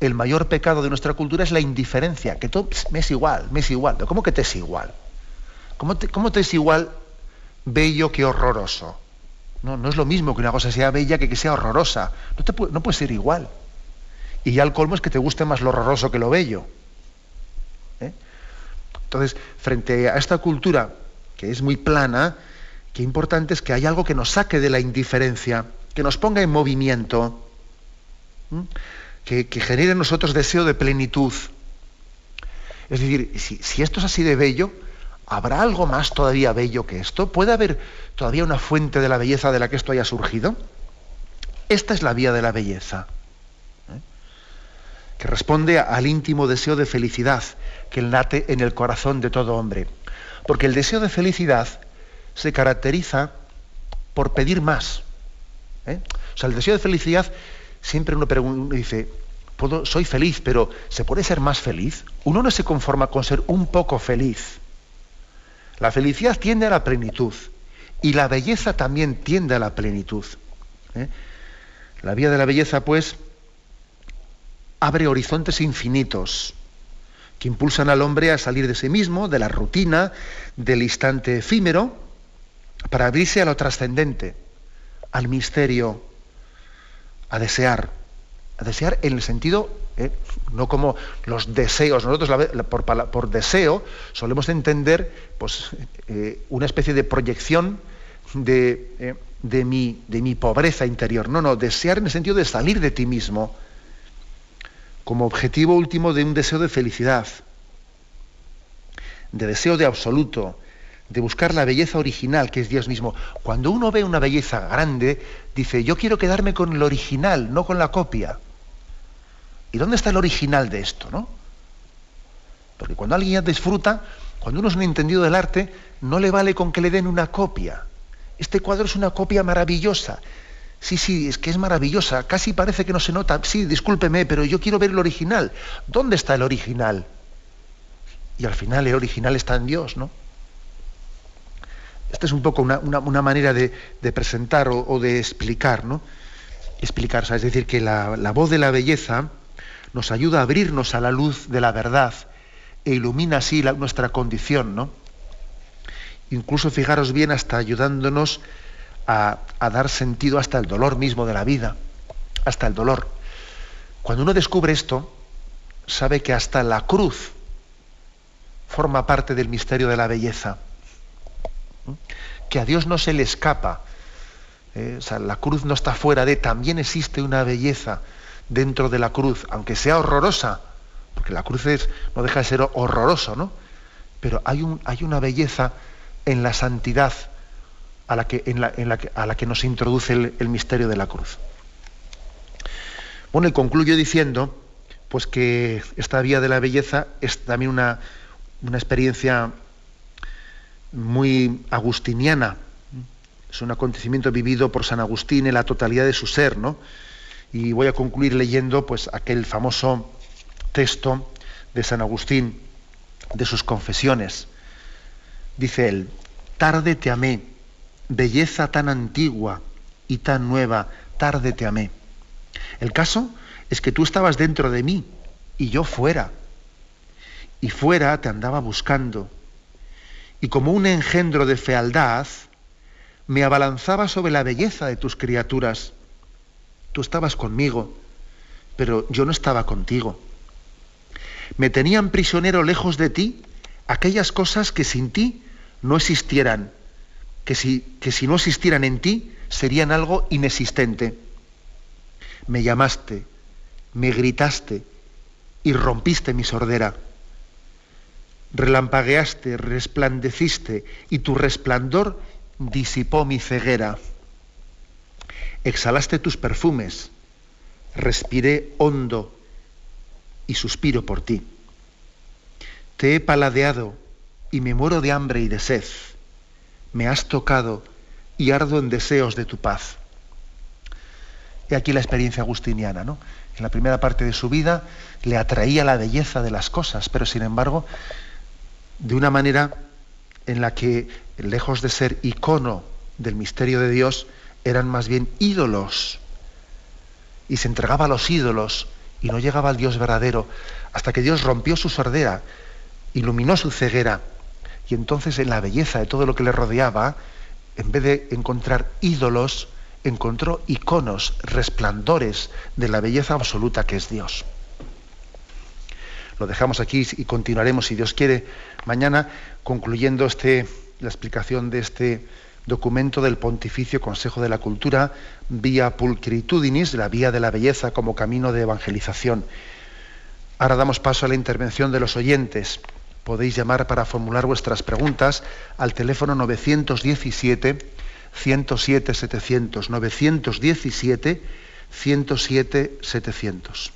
el mayor pecado de nuestra cultura es la indiferencia, que todo me es igual, me es igual. ¿Cómo que te es igual? ¿Cómo te, es igual bello que horroroso? No, no, es lo mismo que una cosa sea bella que que sea horrorosa. No, te no puede ser igual. Y ya el colmo es que te guste más lo horroroso que lo bello. ¿eh? Entonces, frente a esta cultura que es muy plana, qué importante es que hay algo que nos saque de la indiferencia que nos ponga en movimiento, que, genere en nosotros deseo de plenitud. Es decir, si, esto es así de bello, ¿habrá algo más todavía bello que esto? ¿Puede haber todavía una fuente de la belleza de la que esto haya surgido? Esta es la vía de la belleza, ¿eh? que responde al íntimo deseo de felicidad que late en el corazón de todo hombre. Porque el deseo de felicidad se caracteriza por pedir más. ¿Eh? O sea, el deseo de felicidad, siempre uno pregunta, dice, soy feliz, pero ¿se puede ser más feliz? Uno no se conforma con ser un poco feliz. La felicidad tiende a la plenitud Y la belleza también tiende a la plenitud. ¿eh? La vía de la belleza, pues, abre horizontes infinitos que impulsan al hombre a salir de sí mismo, de la rutina, del instante efímero, para abrirse a lo trascendente, al misterio, a desear, a desear en el sentido, ¿eh? no como los deseos, nosotros por, deseo solemos entender pues, eh, una especie de proyección de, eh, de, mi, de mi pobreza interior, no, no, desear en el sentido de salir de ti mismo, como objetivo último de un deseo de felicidad, de deseo de absoluto, de buscar la belleza original, que es Dios mismo. Cuando uno ve una belleza grande, dice, yo quiero quedarme con el original, no con la copia. ¿Y dónde está el original de esto? ¿no? Porque cuando alguien ya disfruta, cuando uno es un entendido del arte, no le vale con que le den una copia. Este cuadro es una copia maravillosa. Sí, sí, es que es maravillosa. Casi parece que no se nota. Sí, discúlpeme, pero yo quiero ver el original. ¿Dónde está el original? Y al final el original está en Dios, ¿no? Esta es un poco una, manera de, presentar o, de explicar, ¿no? Explicar, es decir, que la, la voz de la belleza nos ayuda a abrirnos a la luz de la verdad e ilumina así nuestra condición, ¿no? Incluso fijaros bien hasta ayudándonos a, a, dar sentido hasta el dolor mismo de la vida, hasta el dolor. Cuando uno descubre esto, sabe que hasta la cruz forma parte del misterio de la belleza que a Dios no se le escapa. Eh, o sea, la cruz no está fuera de, también existe una belleza dentro de la cruz, aunque sea horrorosa, porque la cruz es, no deja de ser horroroso, ¿no? Pero hay, un, hay una belleza en la santidad a la que, en la, en la a la que nos introduce el, misterio de la cruz. Bueno, y concluyo diciendo pues que esta vía de la belleza es también una, una experiencia muy agustiniana. Es un acontecimiento vivido por San Agustín en la totalidad de su ser, ¿no? Y voy a concluir leyendo pues aquel famoso texto de San Agustín de sus confesiones. Dice él, tarde te amé, belleza tan antigua y tan nueva, tarde te amé. El caso es que tú estabas dentro de mí y yo fuera. Y fuera te andaba buscando y como un engendro de fealdad, me abalanzaba sobre la belleza de tus criaturas. Tú estabas conmigo, pero yo no estaba contigo. Me tenían prisionero lejos de ti aquellas cosas que sin ti no existieran, que si, que si no existieran en ti serían algo inexistente. Me llamaste, me gritaste y rompiste mi sordera relampagueaste, resplandeciste, y tu resplandor disipó mi ceguera. Exhalaste tus perfumes, respiré hondo y suspiro por ti. Te he paladeado y me muero de hambre y de sed. Me has tocado y ardo en deseos de tu paz. He aquí la experiencia agustiniana, ¿no? En la primera parte de su vida le atraía la belleza de las cosas, pero sin embargo de una manera en la que, lejos de ser icono del misterio de Dios, eran más bien ídolos. Y se entregaba a los ídolos y no llegaba al Dios verdadero, hasta que Dios rompió su sordera, iluminó su ceguera, y entonces en la belleza de todo lo que le rodeaba, en vez de encontrar ídolos, encontró iconos, resplandores de la belleza absoluta que es Dios. Lo dejamos aquí y continuaremos, si Dios quiere, mañana concluyendo este, la explicación de este documento del Pontificio Consejo de la Cultura, Vía Pulcritudinis, la vía de la belleza como camino de evangelización. Ahora damos paso a la intervención de los oyentes. Podéis llamar para formular vuestras preguntas al teléfono 917 107 700 917 107 700.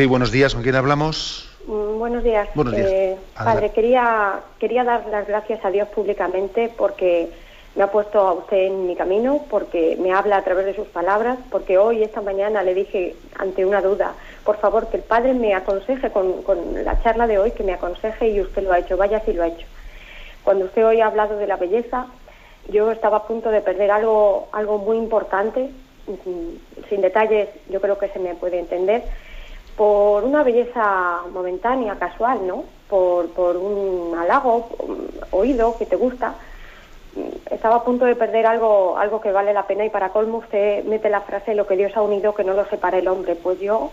Sí, buenos días. ¿Con quién hablamos? Mm, Buenos días. Buenos días. Eh, padre, quería, quería dar las gracias a Dios públicamente porque me ha puesto a usted en mi camino, porque me habla a través de sus palabras, porque hoy, esta mañana, le dije ante una duda, por favor, que el Padre me aconseje con, con la charla de hoy, que me aconseje y usted lo ha hecho, vaya si lo ha hecho. Cuando usted hoy ha hablado de la belleza, yo estaba a punto de perder algo, algo muy importante, mm, sin detalles yo creo que se me puede entender, por una belleza momentánea, casual, ¿no? Por, por un halago, oído que te gusta. Estaba a punto de perder algo, algo que vale la pena y para colmo usted mete la frase lo que Dios ha unido que no lo separe el hombre. Pues yo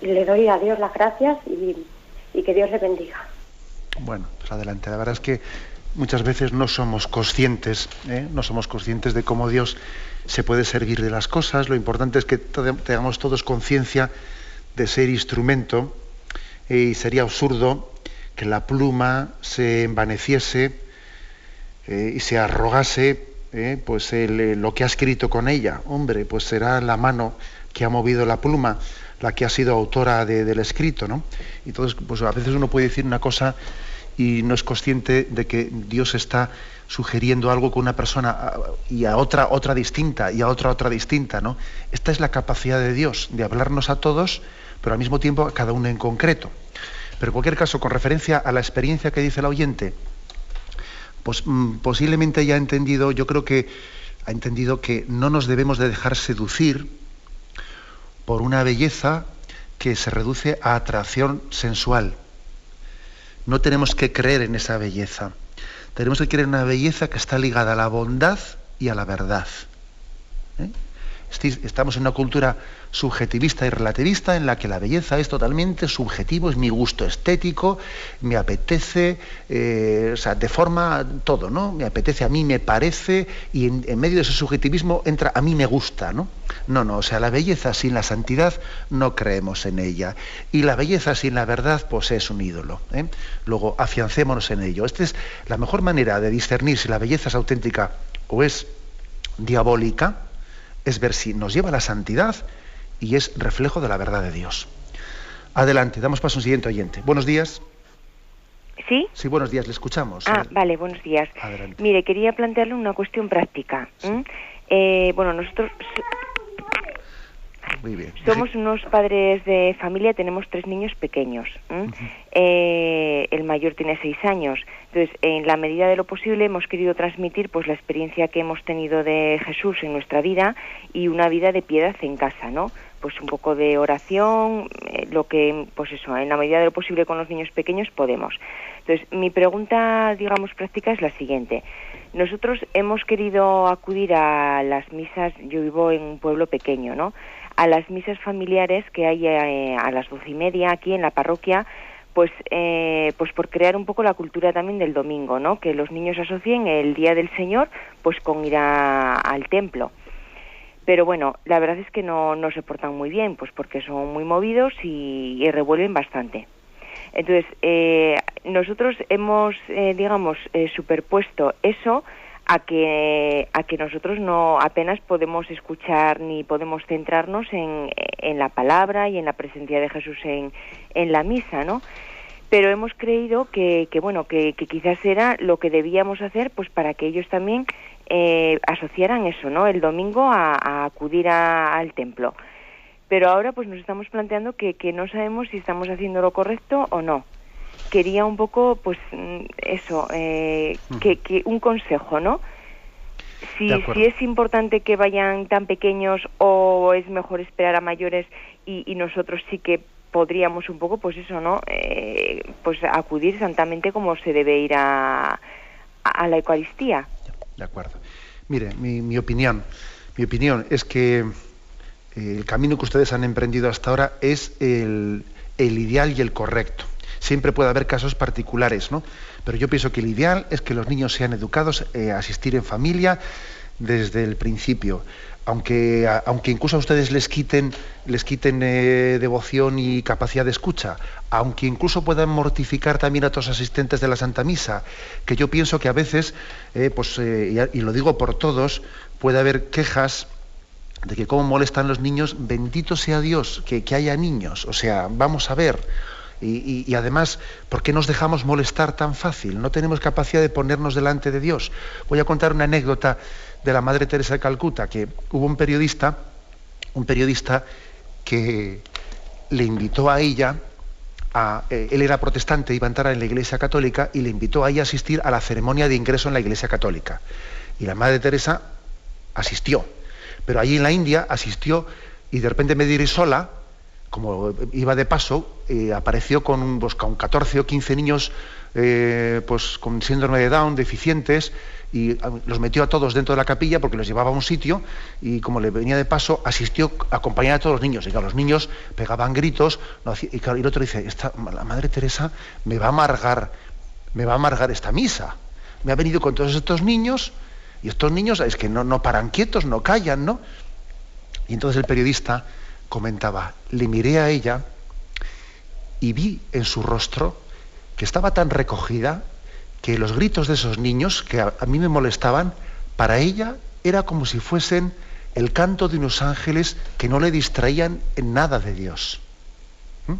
le doy a Dios las gracias y, y que Dios le bendiga. Bueno, pues adelante. La verdad es que muchas veces no somos conscientes, ¿eh? no somos conscientes de cómo Dios se puede servir de las cosas. Lo importante es que tengamos todos conciencia de ser instrumento eh, y sería absurdo que la pluma se envaneciese eh, y se arrogase eh, pues lo que ha escrito con ella. Hombre, pues será la mano que ha movido la pluma la que ha sido autora de- del escrito, ¿no? Entonces, pues a veces uno puede decir una cosa y no es consciente de que Dios está sugiriendo algo con una persona a- y a otra otra distinta y a otra otra distinta, ¿no? Esta es la capacidad de Dios de hablarnos a todos, pero al mismo tiempo cada uno en concreto. Pero en cualquier caso, con referencia a la experiencia que dice el oyente, pues posiblemente haya entendido, yo creo que ha entendido que no nos debemos de dejar seducir por una belleza que se reduce a atracción sensual. No tenemos que creer en esa belleza. Tenemos que creer en una belleza que está ligada a la bondad y a la verdad. ¿Eh? Estamos en una cultura subjetivista y relativista en la que la belleza es totalmente subjetivo, es mi gusto estético, me apetece, eh, o sea, de forma todo, ¿no? Me apetece, a mí me parece, y en, medio de ese subjetivismo entra a mí me gusta, ¿no? No, no, o sea, la belleza sin la santidad no creemos en ella. Y la belleza sin la verdad, pues es un ídolo. ¿eh? Luego, afiancémonos en ello. Esta es la mejor manera de discernir si la belleza es auténtica o es diabólica, es ver si nos lleva a la santidad y es reflejo de la verdad de Dios. Adelante, damos paso a un siguiente oyente. Buenos días. ¿Sí? Sí, buenos días, le escuchamos. Ah, vale, buenos días. Adelante. Mire, quería plantearle una cuestión práctica. Eh, bueno, nosotros Muy bien. somos unos padres de familia, tenemos tres niños pequeños. ¿m? Eh, el mayor tiene seis años. Entonces, en la medida de lo posible, hemos querido transmitir pues la experiencia que hemos tenido de Jesús en nuestra vida y una vida de piedad en casa, ¿no? Pues un poco de oración, eh, lo que, pues eso, en la medida de lo posible con los niños pequeños podemos. Entonces, mi pregunta, digamos, práctica es la siguiente. Nosotros hemos querido acudir a las misas, yo vivo en un pueblo pequeño, ¿no? A las misas familiares que hay eh, a las doce y media aquí en la parroquia, pues, eh, pues por crear un poco la cultura también del domingo, ¿no? Que los niños asocien el Día del Señor, pues con ir a- al templo. Pero bueno, la verdad es que no, no se portan muy bien, pues porque son muy movidos y, y revuelven bastante. Entonces, eh, nosotros hemos, eh, digamos, eh, superpuesto eso a que, a que nosotros no apenas podemos escuchar ni podemos centrarnos en, en la palabra y en la presencia de Jesús en, en la misa, ¿no? pero hemos creído que, que bueno, que, que, quizás era lo que debíamos hacer, pues para que ellos también eh, asociaran eso, ¿no? El domingo a, acudir al templo. Pero ahora pues nos estamos planteando que, que no sabemos si estamos haciendo lo correcto o no. Quería un poco, pues mm, eso, eh, que, que un consejo, ¿no? Si, si es importante que vayan tan pequeños o es mejor esperar a mayores y, y nosotros sí que podríamos un poco, pues eso, ¿no? Eh, pues acudir santamente como se debe ir a, a la Eucaristía. De acuerdo. Mire, mi, mi opinión, mi opinión es que el camino que ustedes han emprendido hasta ahora es el, el ideal y el correcto. Siempre puede haber casos particulares, ¿no? Pero yo pienso que el ideal es que los niños sean educados eh, a asistir en familia desde el principio. Aunque, aunque incluso a ustedes les quiten, les quiten eh, devoción y capacidad de escucha, aunque incluso puedan mortificar también a otros asistentes de la Santa Misa, que yo pienso que a veces, eh, pues, y, y, lo digo por todos, puede haber quejas de que cómo molestan los niños, bendito sea Dios que, que haya niños. O sea, vamos a ver, y, además, ¿por qué nos dejamos molestar tan fácil? No tenemos capacidad de ponernos delante de Dios. Voy a contar una anécdota de la Madre Teresa de Calcuta, que hubo un periodista, un periodista que le invitó a ella, a, eh, él era protestante, iba a entrar en la Iglesia Católica, y le invitó a ella a asistir a la ceremonia de ingreso en la Iglesia Católica. Y la Madre Teresa asistió. Pero allí en la India asistió y de repente me diré sola, como iba de paso, eh, apareció con, pues, con 14 o 15 niños eh, pues, con síndrome de Down, deficientes, y los metió a todos dentro de la capilla porque los llevaba a un sitio y como le venía de paso, asistió a a todos los niños. Y los niños pegaban gritos, y, el otro dice, la Madre Teresa me va a amargar, me va a amargar esta misa. Me ha venido con todos estos niños, y estos niños es que no, no paran quietos, no callan, ¿no? Y entonces el periodista comentaba, le miré a ella y vi en su rostro que estaba tan recogida que los gritos de esos niños que a, mí me molestaban, para ella era como si fuesen el canto de unos ángeles que no le distraían en nada de Dios. ¿Mm?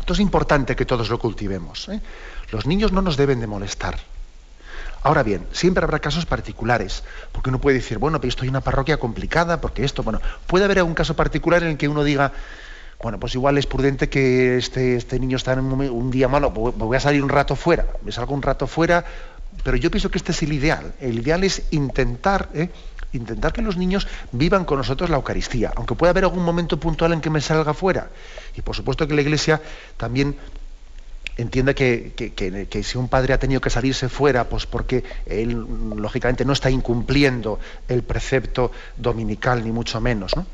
Esto es importante que todos lo cultivemos. ¿eh? Los niños no nos deben de molestar. Ahora bien, siempre habrá casos particulares, porque uno puede decir, bueno, pero esto hay una parroquia complicada, porque esto, bueno, puede haber algún caso particular en el que uno diga, bueno, pues igual es prudente que este, este niño está en un, un, día malo, pues voy a salir un rato fuera, me salgo un rato fuera, pero yo pienso que este es el ideal. El ideal es intentar, ¿eh? intentar que los niños vivan con nosotros la Eucaristía, aunque pueda haber algún momento puntual en que me salga fuera. Y por supuesto que la Iglesia también entiende que, que, que, si un padre ha tenido que salirse fuera, pues porque él, lógicamente, no está incumpliendo el precepto dominical, ni mucho menos, ¿no?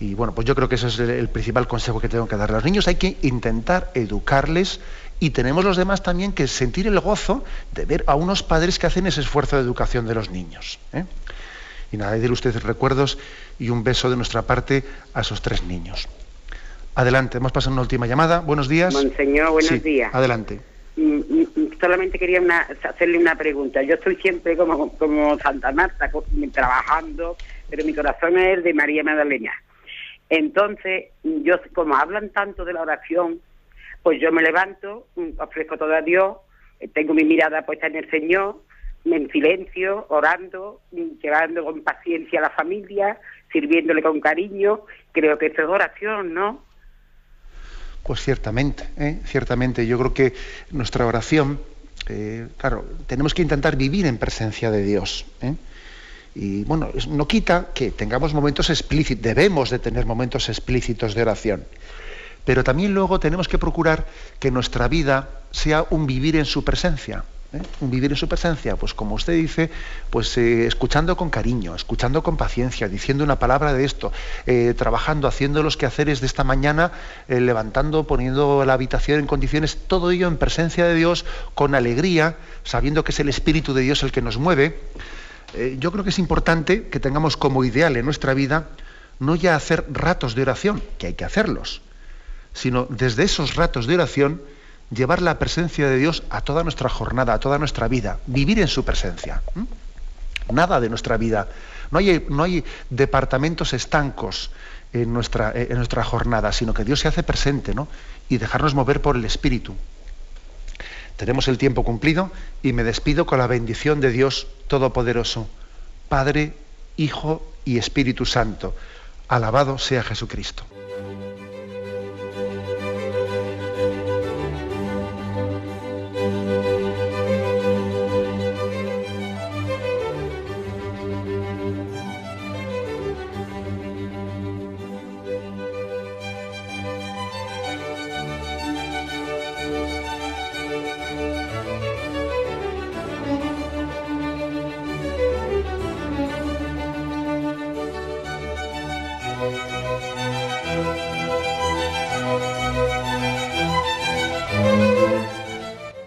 Y bueno, pues yo creo que ese es el, principal consejo que tengo que darle a los niños. Hay que intentar educarles y tenemos los demás también que sentir el gozo de ver a unos padres que hacen ese esfuerzo de educación de los niños. ¿eh? Y nada, de ustedes recuerdos y un beso de nuestra parte a esos tres niños. Adelante, hemos pasado una última llamada. Buenos días. Monseñor, buenos sí, días. Adelante. Mm, solamente quería una, hacerle una pregunta. Yo estoy siempre como, como Santa Marta, trabajando, pero mi corazón es el de María Magdalena. Entonces, yo como hablan tanto de la oración, pues yo me levanto, ofrezco todo a Dios, tengo mi mirada puesta en el Señor, en silencio, orando, llevando con paciencia a la familia, sirviéndole con cariño. Creo que esto es oración, ¿no? Pues ciertamente, ¿eh? ciertamente. Yo creo que nuestra oración, eh, claro, tenemos que intentar vivir en presencia de Dios. ¿eh? Y bueno, no quita que tengamos momentos explícitos, debemos de tener momentos explícitos de oración. Pero también luego tenemos que procurar que nuestra vida sea un vivir en su presencia. ¿Eh? Vivir en su presencia, pues como usted dice, pues eh, escuchando con cariño, escuchando con paciencia, diciendo una palabra de esto, eh, trabajando, haciendo los quehaceres de esta mañana, eh, levantando, poniendo la habitación en condiciones, todo ello en presencia de Dios, con alegría, sabiendo que es el Espíritu de Dios el que nos mueve. Yo creo que es importante que tengamos como ideal en nuestra vida no ya hacer ratos de oración, que hay que hacerlos, sino desde esos ratos de oración llevar la presencia de Dios a toda nuestra jornada, a toda nuestra vida, vivir en su presencia. Nada de nuestra vida. No hay, no hay departamentos estancos en nuestra, en nuestra jornada, sino que Dios se hace presente ¿no? y dejarnos mover por el Espíritu. Tenemos el tiempo cumplido y me despido con la bendición de Dios Todopoderoso, Padre, Hijo y Espíritu Santo. Alabado sea Jesucristo.